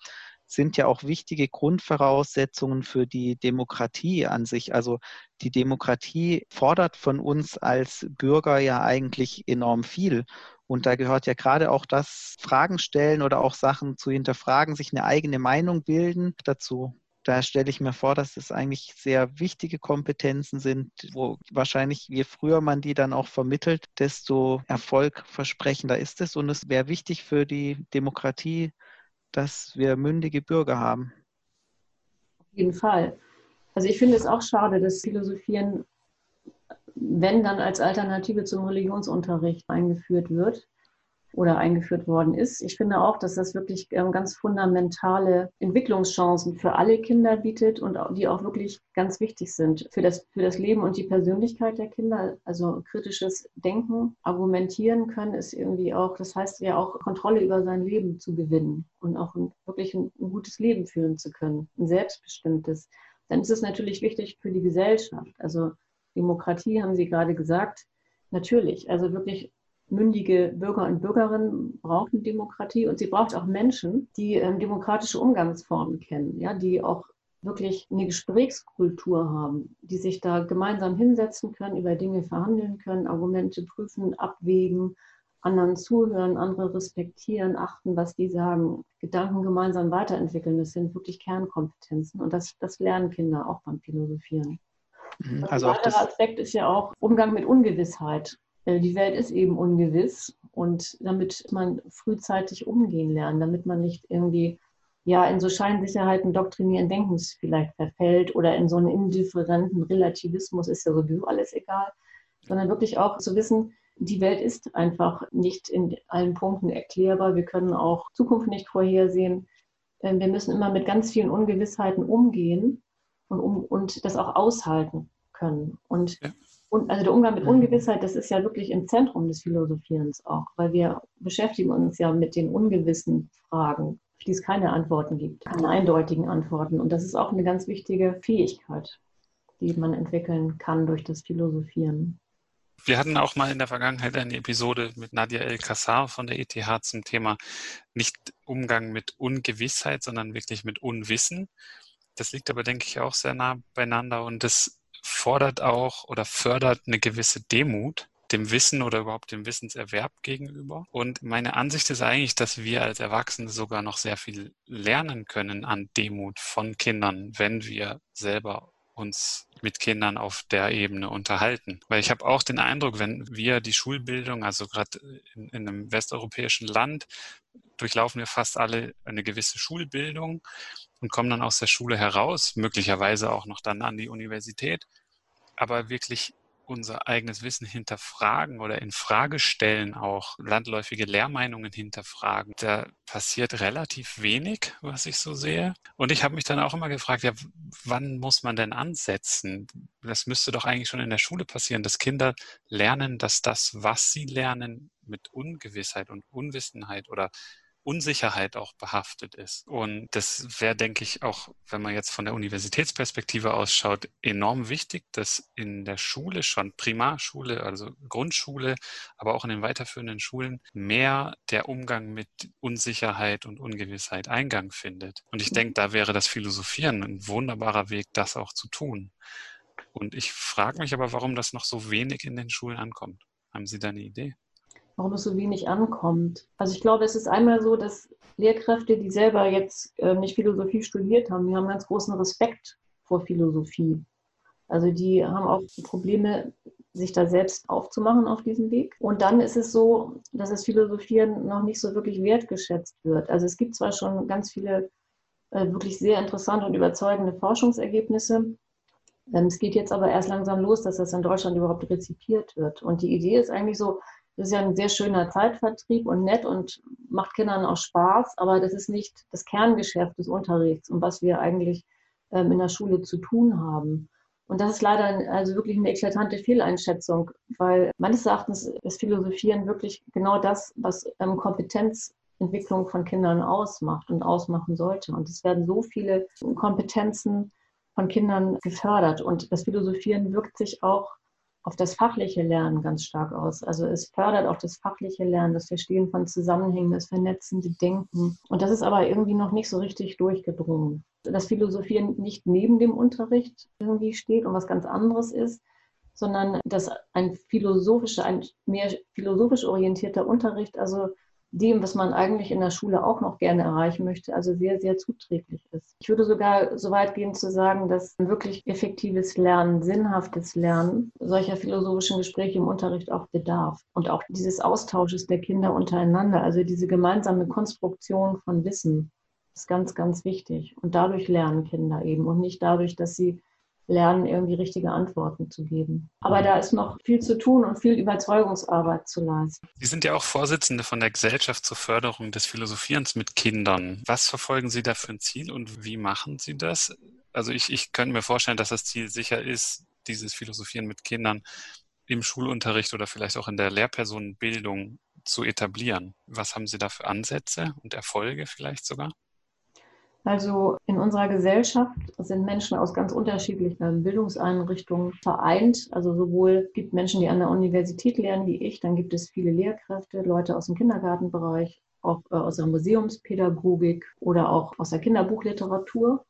sind ja auch wichtige Grundvoraussetzungen für die Demokratie an sich. Also die Demokratie fordert von uns als Bürger ja eigentlich enorm viel. Und da gehört ja gerade auch das Fragen stellen oder auch Sachen zu hinterfragen, sich eine eigene Meinung bilden dazu. Da stelle ich mir vor, dass es eigentlich sehr wichtige Kompetenzen sind, wo wahrscheinlich je früher man die dann auch vermittelt, desto erfolgversprechender ist es. Und es wäre wichtig für die Demokratie, dass wir mündige Bürger haben. Auf jeden Fall. Also ich finde es auch schade, dass Philosophieren wenn dann als Alternative zum Religionsunterricht eingeführt wird oder eingeführt worden ist. Ich finde auch, dass das wirklich ähm, ganz fundamentale Entwicklungschancen für alle Kinder bietet und die auch wirklich ganz wichtig sind für das, für das Leben und die Persönlichkeit der Kinder. Also kritisches Denken, argumentieren können, ist irgendwie auch, das heißt ja auch Kontrolle über sein Leben zu gewinnen und auch ein, wirklich ein, ein gutes Leben führen zu können, ein selbstbestimmtes. Dann ist es natürlich wichtig für die Gesellschaft. Also Demokratie, haben Sie gerade gesagt, natürlich. Also wirklich mündige Bürger und Bürgerinnen brauchen Demokratie und sie braucht auch Menschen, die ähm, demokratische Umgangsformen kennen, ja, die auch wirklich eine Gesprächskultur haben, die sich da gemeinsam hinsetzen können, über Dinge verhandeln können, Argumente prüfen, abwägen, anderen zuhören, andere respektieren, achten, was die sagen, Gedanken gemeinsam weiterentwickeln. Das sind wirklich Kernkompetenzen und das, das lernen Kinder auch beim Philosophieren. Mhm, also ein weiterer Aspekt ist ja auch Umgang mit Ungewissheit. Äh, die Welt ist eben ungewiss und damit man frühzeitig umgehen lernen, damit man nicht irgendwie ja in so Scheinsicherheiten doktrinieren Denkens vielleicht verfällt oder in so einen indifferenten Relativismus ist ja sowieso alles egal, sondern wirklich auch zu wissen, die Welt ist einfach nicht in allen Punkten erklärbar. Wir können auch Zukunft nicht vorhersehen. Ähm, wir müssen immer mit ganz vielen Ungewissheiten umgehen und, um, und das auch aushalten können. Und, ja. Und also der Umgang mit mhm. Ungewissheit, das ist ja wirklich im Zentrum des Philosophierens auch, weil wir beschäftigen uns ja mit den ungewissen Fragen, für die es keine Antworten gibt, keine eindeutigen Antworten. Und das ist auch eine ganz wichtige Fähigkeit, die man entwickeln kann durch das Philosophieren. Wir hatten auch mal in der Vergangenheit eine Episode mit Nadia El-Kassar von der ETH zum Thema nicht Umgang mit Ungewissheit, sondern wirklich mit Unwissen. Das liegt aber, denke ich, auch sehr nah beieinander und das fordert auch oder fördert eine gewisse Demut dem Wissen oder überhaupt dem Wissenserwerb gegenüber. Und meine Ansicht ist eigentlich, dass wir als Erwachsene sogar noch sehr viel lernen können an Demut von Kindern, wenn wir selber uns mit Kindern auf der Ebene unterhalten. Weil ich habe auch den Eindruck, wenn wir die Schulbildung, also gerade in, in, einem westeuropäischen Land, durchlaufen wir fast alle eine gewisse Schulbildung und kommen dann aus der Schule heraus, möglicherweise auch noch dann an die Universität, aber wirklich unser eigenes Wissen hinterfragen oder in Frage stellen, auch landläufige Lehrmeinungen hinterfragen. Da passiert relativ wenig, was ich so sehe. Und ich habe mich dann auch immer gefragt, ja, wann muss man denn ansetzen? Das müsste doch eigentlich schon in der Schule passieren, dass Kinder lernen, dass das, was sie lernen, mit Ungewissheit und Unwissenheit oder Unsicherheit auch behaftet ist. Und das wäre, denke ich, auch, wenn man jetzt von der Universitätsperspektive ausschaut, enorm wichtig, dass in der Schule schon, Primarschule, also Grundschule, aber auch in den weiterführenden Schulen mehr der Umgang mit Unsicherheit und Ungewissheit Eingang findet. Und ich mhm. denke, da wäre das Philosophieren ein wunderbarer Weg, das auch zu tun. Und ich frage mich aber, warum das noch so wenig in den Schulen ankommt. Haben Sie da eine Idee? Warum es so wenig ankommt. Also ich glaube, es ist einmal so, dass Lehrkräfte, die selber jetzt äh, nicht Philosophie studiert haben, die haben ganz großen Respekt vor Philosophie. Also die haben auch Probleme, sich da selbst aufzumachen auf diesem Weg. Und dann ist es so, dass das Philosophieren noch nicht so wirklich wertgeschätzt wird. Also es gibt zwar schon ganz viele äh, wirklich sehr interessante und überzeugende Forschungsergebnisse. Ähm, es geht jetzt aber erst langsam los, dass das in Deutschland überhaupt rezipiert wird. Und die Idee ist eigentlich so, das ist ja ein sehr schöner Zeitvertrieb und nett und macht Kindern auch Spaß, aber das ist nicht das Kerngeschäft des Unterrichts und was wir eigentlich ähm, in der Schule zu tun haben. Und das ist leider also wirklich eine eklatante Fehleinschätzung, weil meines Erachtens ist Philosophieren wirklich genau das, was ähm, Kompetenzentwicklung von Kindern ausmacht und ausmachen sollte. Und es werden so viele Kompetenzen von Kindern gefördert. Und das Philosophieren wirkt sich auch auf das fachliche Lernen ganz stark aus. Also es fördert auch das fachliche Lernen, das Verstehen von Zusammenhängen, das vernetzende Denken. Und das ist aber irgendwie noch nicht so richtig durchgedrungen. Dass Philosophieren nicht neben dem Unterricht irgendwie steht und was ganz anderes ist, sondern dass ein philosophischer, ein mehr philosophisch orientierter Unterricht, also dem, was man eigentlich in der Schule auch noch gerne erreichen möchte, also sehr, sehr zuträglich ist. Ich würde sogar so weit gehen zu sagen, dass wirklich effektives Lernen, sinnhaftes Lernen solcher philosophischen Gespräche im Unterricht auch bedarf. Und auch dieses Austausches der Kinder untereinander, also diese gemeinsame Konstruktion von Wissen, ist ganz, ganz wichtig. Und dadurch lernen Kinder eben und nicht dadurch, dass sie lernen, irgendwie richtige Antworten zu geben. Aber da ist noch viel zu tun und viel Überzeugungsarbeit zu leisten. Sie sind ja auch Vorsitzende von der Gesellschaft zur Förderung des Philosophierens mit Kindern. Was verfolgen Sie da für ein Ziel und wie machen Sie das? Also ich, ich könnte mir vorstellen, dass das Ziel sicher ist, dieses Philosophieren mit Kindern im Schulunterricht oder vielleicht auch in der Lehrpersonenbildung zu etablieren. Was haben Sie da für Ansätze und Erfolge vielleicht sogar? Also in unserer Gesellschaft sind Menschen aus ganz unterschiedlichen Bildungseinrichtungen vereint. Also sowohl gibt Menschen, die an der Universität lernen wie ich, dann gibt es viele Lehrkräfte, Leute aus dem Kindergartenbereich, auch äh, aus der Museumspädagogik oder auch aus der Kinderbuchliteratur.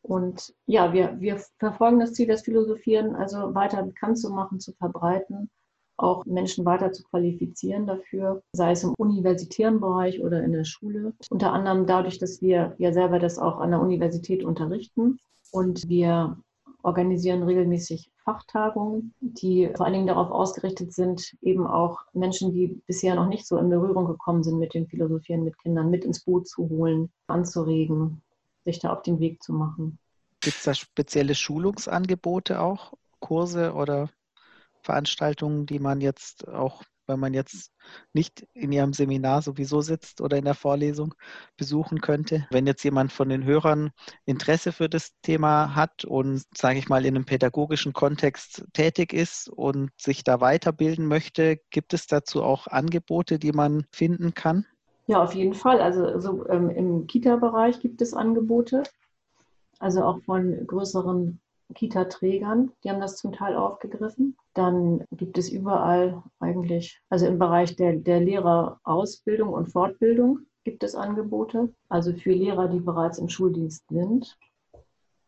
Und ja, wir, wir verfolgen das Ziel des Philosophieren, also weiter bekannt zu machen, zu verbreiten, auch Menschen weiter zu qualifizieren dafür, sei es im universitären Bereich oder in der Schule. Unter anderem dadurch, dass wir ja selber das auch an der Universität unterrichten und wir organisieren regelmäßig Fachtagungen, die vor allen Dingen darauf ausgerichtet sind, eben auch Menschen, die bisher noch nicht so in Berührung gekommen sind mit dem Philosophieren mit Kindern, mit ins Boot zu holen, anzuregen, sich da auf den Weg zu machen. Gibt es da spezielle Schulungsangebote auch, Kurse oder Veranstaltungen, die man jetzt auch, wenn man jetzt nicht in Ihrem Seminar sowieso sitzt oder in der Vorlesung besuchen könnte. Wenn jetzt jemand von den Hörern Interesse für das Thema hat und, sage ich mal, in einem pädagogischen Kontext tätig ist und sich da weiterbilden möchte, gibt es dazu auch Angebote, die man finden kann? Ja, auf jeden Fall. Also so, ähm, im Kita-Bereich gibt es Angebote, also auch von größeren Kita-Trägern, die haben das zum Teil aufgegriffen. Dann gibt es überall eigentlich, also im Bereich der, der Lehrerausbildung und Fortbildung gibt es Angebote, also für Lehrer, die bereits im Schuldienst sind.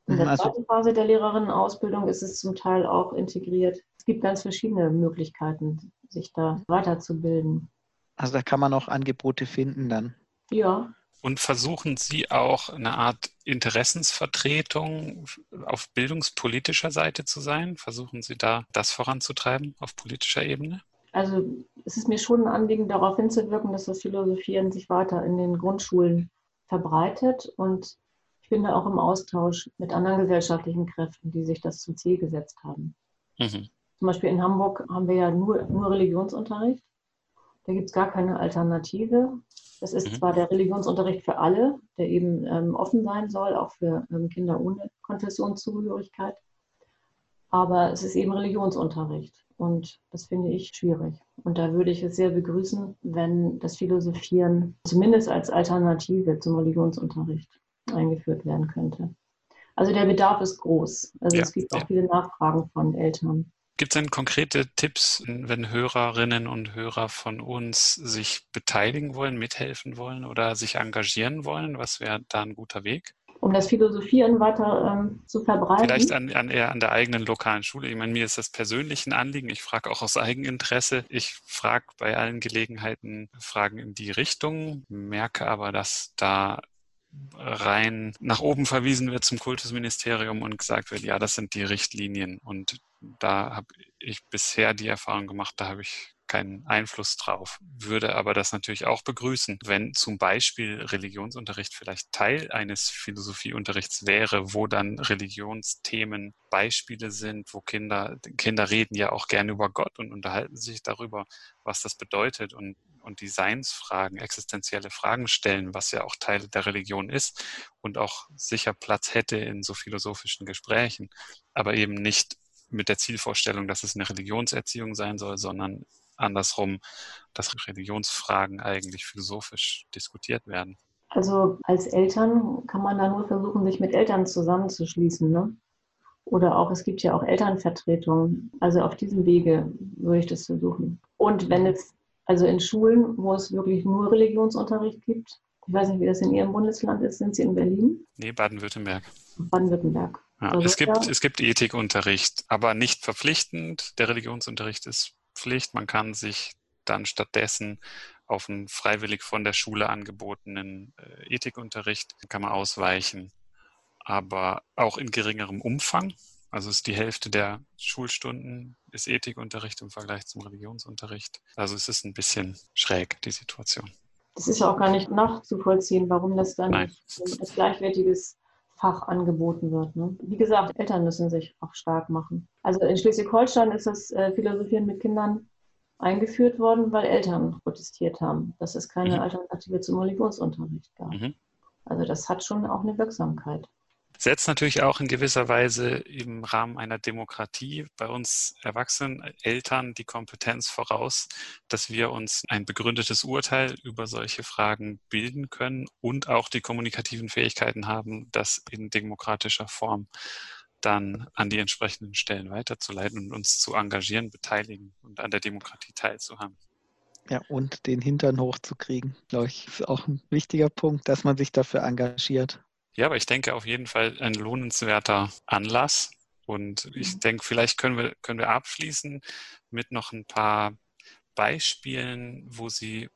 In der also, zweiten Phase der Lehrerinnenausbildung ist es zum Teil auch integriert. Es gibt ganz verschiedene Möglichkeiten, sich da weiterzubilden. Also da kann man auch Angebote finden dann. Ja, und versuchen Sie auch eine Art Interessensvertretung auf bildungspolitischer Seite zu sein? Versuchen Sie da das voranzutreiben auf politischer Ebene? Also es ist mir schon ein Anliegen, darauf hinzuwirken, dass das Philosophieren sich weiter in den Grundschulen verbreitet. Und ich bin da auch im Austausch mit anderen gesellschaftlichen Kräften, die sich das zum Ziel gesetzt haben. Mhm. Zum Beispiel in Hamburg haben wir ja nur, nur Religionsunterricht. Da gibt es gar keine Alternative. Das ist mhm. zwar der Religionsunterricht für alle, der eben ähm, offen sein soll, auch für ähm, Kinder ohne Konfessionszugehörigkeit, aber es ist eben Religionsunterricht und das finde ich schwierig. Und da würde ich es sehr begrüßen, wenn das Philosophieren zumindest als Alternative zum Religionsunterricht eingeführt werden könnte. Also der Bedarf ist groß. Also ja, es gibt auch viele Nachfragen von Eltern. Gibt es denn konkrete Tipps, wenn Hörerinnen und Hörer von uns sich beteiligen wollen, mithelfen wollen oder sich engagieren wollen? Was wäre da ein guter Weg? Um das Philosophieren weiter ähm, zu verbreiten? Vielleicht an, an, eher an der eigenen lokalen Schule. Ich meine, mir ist das persönlich ein Anliegen. Ich frage auch aus Eigeninteresse. Ich frage bei allen Gelegenheiten Fragen in die Richtung, merke aber, dass da rein nach oben verwiesen wird zum Kultusministerium und gesagt wird, ja, das sind die Richtlinien. Und da habe ich bisher die Erfahrung gemacht, da habe ich keinen Einfluss drauf, würde aber das natürlich auch begrüßen, wenn zum Beispiel Religionsunterricht vielleicht Teil eines Philosophieunterrichts wäre, wo dann Religionsthemen Beispiele sind, wo Kinder, Kinder reden ja auch gerne über Gott und unterhalten sich darüber, was das bedeutet und, und Designsfragen, existenzielle Fragen stellen, was ja auch Teil der Religion ist und auch sicher Platz hätte in so philosophischen Gesprächen, aber eben nicht mit der Zielvorstellung, dass es eine Religionserziehung sein soll, sondern andersrum, dass Religionsfragen eigentlich philosophisch diskutiert werden. Also als Eltern kann man da nur versuchen, sich mit Eltern zusammenzuschließen. Ne? Oder auch, es gibt ja auch Elternvertretungen. Also auf diesem Wege würde ich das versuchen. Und wenn es, also in Schulen, wo es wirklich nur Religionsunterricht gibt, ich weiß nicht, wie das in Ihrem Bundesland ist, sind Sie in Berlin? Nee, Baden-Württemberg. Baden-Württemberg. Ja, also es, gibt, es gibt Ethikunterricht, aber nicht verpflichtend. Der Religionsunterricht ist Pflicht. Man kann sich dann stattdessen auf einen freiwillig von der Schule angebotenen äh, Ethikunterricht kann man ausweichen, aber auch in geringerem Umfang. Also ist die Hälfte der Schulstunden ist Ethikunterricht im Vergleich zum Religionsunterricht. Also es ist ein bisschen schräg, die Situation. Das ist ja auch gar nicht nachzuvollziehen, warum das dann Nein. als gleichwertiges Fach angeboten wird. Ne? Wie gesagt, Eltern müssen sich auch stark machen. Also in Schleswig-Holstein ist das äh, Philosophieren mit Kindern eingeführt worden, weil Eltern protestiert haben, dass es keine mhm. Alternative zum Religionsunterricht gab. Mhm. Also das hat schon auch eine Wirksamkeit setzt natürlich auch in gewisser Weise im Rahmen einer Demokratie bei uns Erwachsenen, Eltern die Kompetenz voraus, dass wir uns ein begründetes Urteil über solche Fragen bilden können und auch die kommunikativen Fähigkeiten haben, das in demokratischer Form dann an die entsprechenden Stellen weiterzuleiten und uns zu engagieren, beteiligen und an der Demokratie teilzuhaben. Ja, und den Hintern hochzukriegen, glaube ich, ist auch ein wichtiger Punkt, dass man sich dafür engagiert. Ja, aber ich denke auf jeden Fall ein lohnenswerter Anlass. Und ich mhm. denke, vielleicht können wir, können wir abschließen mit noch ein paar Beispielen, wo Sie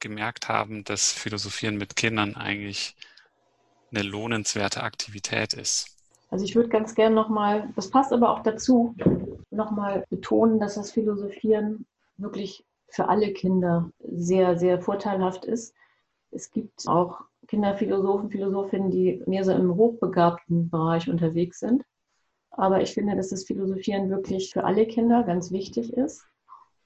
gemerkt haben, dass Philosophieren mit Kindern eigentlich eine lohnenswerte Aktivität ist. Also ich würde ganz gerne nochmal, das passt aber auch dazu, nochmal betonen, dass das Philosophieren wirklich für alle Kinder sehr, sehr vorteilhaft ist. Es gibt auch Kinderphilosophen, Philosophinnen, die mehr so im hochbegabten Bereich unterwegs sind. Aber ich finde, dass das Philosophieren wirklich für alle Kinder ganz wichtig ist.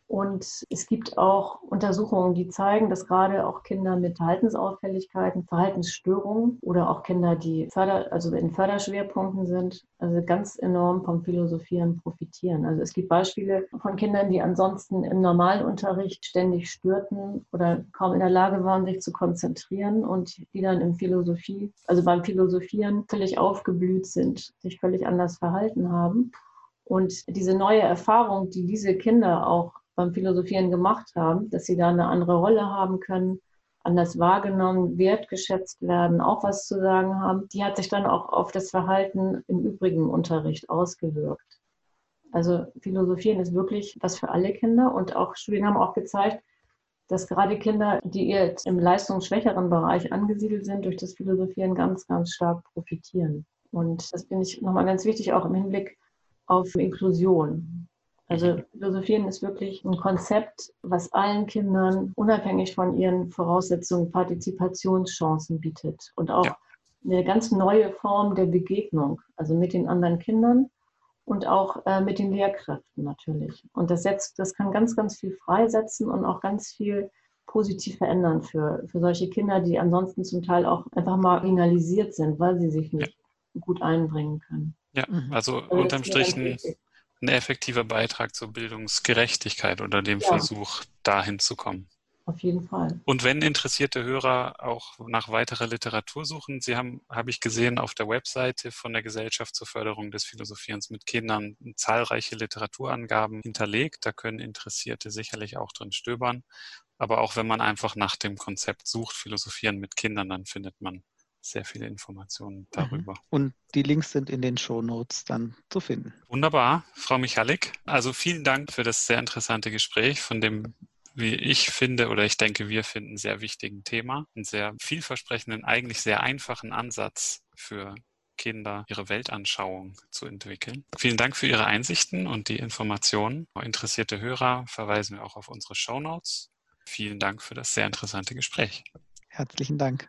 Und es gibt auch Untersuchungen, die zeigen, dass gerade auch Kinder mit Verhaltensauffälligkeiten, Verhaltensstörungen oder auch Kinder, die Förder, also in Förderschwerpunkten sind, also ganz enorm vom Philosophieren profitieren. Also es gibt Beispiele von Kindern, die ansonsten im normalen Unterricht ständig störten oder kaum in der Lage waren, sich zu konzentrieren und die dann im Philosophie, also beim Philosophieren völlig aufgeblüht sind, sich völlig anders verhalten haben. Und diese neue Erfahrung, die diese Kinder auch beim Philosophieren gemacht haben, dass sie da eine andere Rolle haben können, anders wahrgenommen, wertgeschätzt werden, auch was zu sagen haben, die hat sich dann auch auf das Verhalten im übrigen Unterricht ausgewirkt. Also Philosophieren ist wirklich was für alle Kinder und auch Studien haben auch gezeigt, dass gerade Kinder, die jetzt im leistungsschwächeren Bereich angesiedelt sind, durch das Philosophieren ganz, ganz stark profitieren. Und das finde ich nochmal ganz wichtig, auch im Hinblick auf Inklusion. Also Philosophieren ist wirklich ein Konzept, was allen Kindern unabhängig von ihren Voraussetzungen Partizipationschancen bietet und auch ja. eine ganz neue Form der Begegnung, also mit den anderen Kindern und auch äh, mit den Lehrkräften natürlich. Und das setzt, das kann ganz, ganz viel freisetzen und auch ganz viel positiv verändern für, für solche Kinder, die ansonsten zum Teil auch einfach marginalisiert sind, weil sie sich nicht ja. gut einbringen können. Ja, also, also unterm Strich ein, ein effektiver Beitrag zur Bildungsgerechtigkeit oder dem ja. Versuch, dahin zu kommen. Auf jeden Fall. Und wenn interessierte Hörer auch nach weiterer Literatur suchen, Sie haben, habe ich gesehen, auf der Webseite von der Gesellschaft zur Förderung des Philosophierens mit Kindern zahlreiche Literaturangaben hinterlegt. Da können Interessierte sicherlich auch drin stöbern. Aber auch wenn man einfach nach dem Konzept sucht, Philosophieren mit Kindern, dann findet man sehr viele Informationen mhm. darüber. Und die Links sind in den Show Notes dann zu finden. Wunderbar, Frau Michalik. Also vielen Dank für das sehr interessante Gespräch von dem wie ich finde oder ich denke, wir finden sehr wichtigen Thema, einen sehr vielversprechenden, eigentlich sehr einfachen Ansatz für Kinder ihre Weltanschauung zu entwickeln. Vielen Dank für Ihre Einsichten und die Informationen. Interessierte Hörer verweisen wir auch auf unsere Show Notes. Vielen Dank für das sehr interessante Gespräch. Herzlichen Dank.